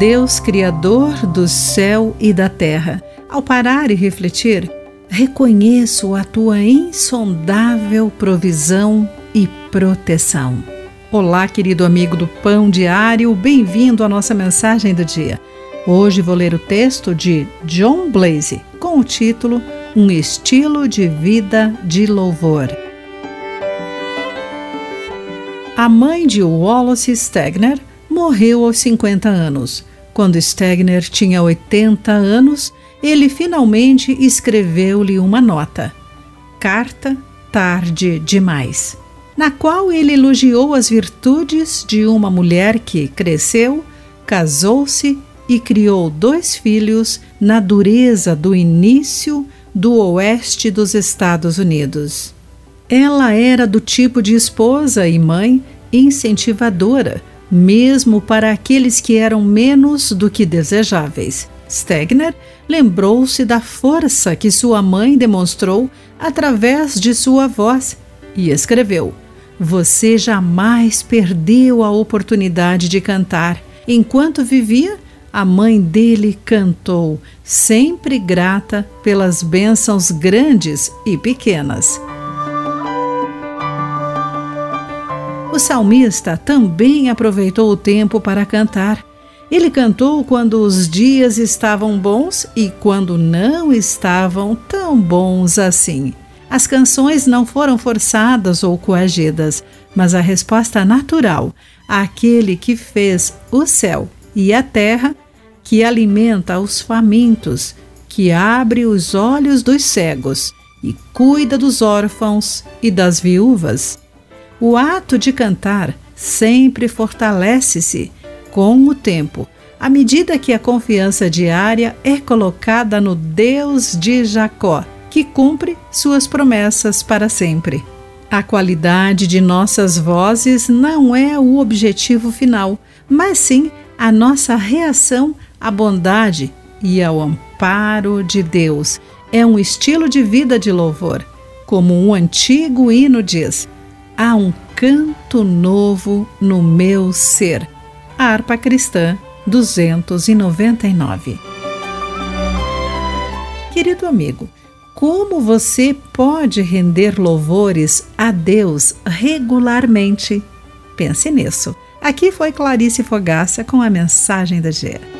Deus Criador do céu e da terra. Ao parar e refletir, reconheço a tua insondável provisão e proteção. Olá, querido amigo do Pão Diário, bem-vindo à nossa mensagem do dia. Hoje vou ler o texto de John Blaze com o título Um Estilo de Vida de Louvor. A mãe de Wallace Stegner morreu aos 50 anos. Quando Stegner tinha 80 anos, ele finalmente escreveu-lhe uma nota. Carta tarde demais na qual ele elogiou as virtudes de uma mulher que cresceu, casou-se e criou dois filhos na dureza do início do oeste dos Estados Unidos. Ela era do tipo de esposa e mãe incentivadora, mesmo para aqueles que eram menos do que desejáveis. Stegner lembrou-se da força que sua mãe demonstrou através de sua voz e escreveu: você jamais perdeu a oportunidade de cantar. Enquanto vivia, a mãe dele cantou, sempre grata pelas bênçãos grandes e pequenas. O salmista também aproveitou o tempo para cantar. Ele cantou quando os dias estavam bons e quando não estavam tão bons assim. As canções não foram forçadas ou coagidas, mas a resposta natural àquele que fez o céu e a terra, que alimenta os famintos, que abre os olhos dos cegos e cuida dos órfãos e das viúvas. O ato de cantar sempre fortalece-se com o tempo, à medida que a confiança diária é colocada no Deus de Jacó que cumpre suas promessas para sempre. A qualidade de nossas vozes não é o objetivo final, mas sim a nossa reação à bondade e ao amparo de Deus. É um estilo de vida de louvor. Como um antigo hino diz: há um canto novo no meu ser. Harpa cristã 299. Querido amigo, como você pode render louvores a Deus regularmente? Pense nisso. Aqui foi Clarice Fogaça com a mensagem da Gera.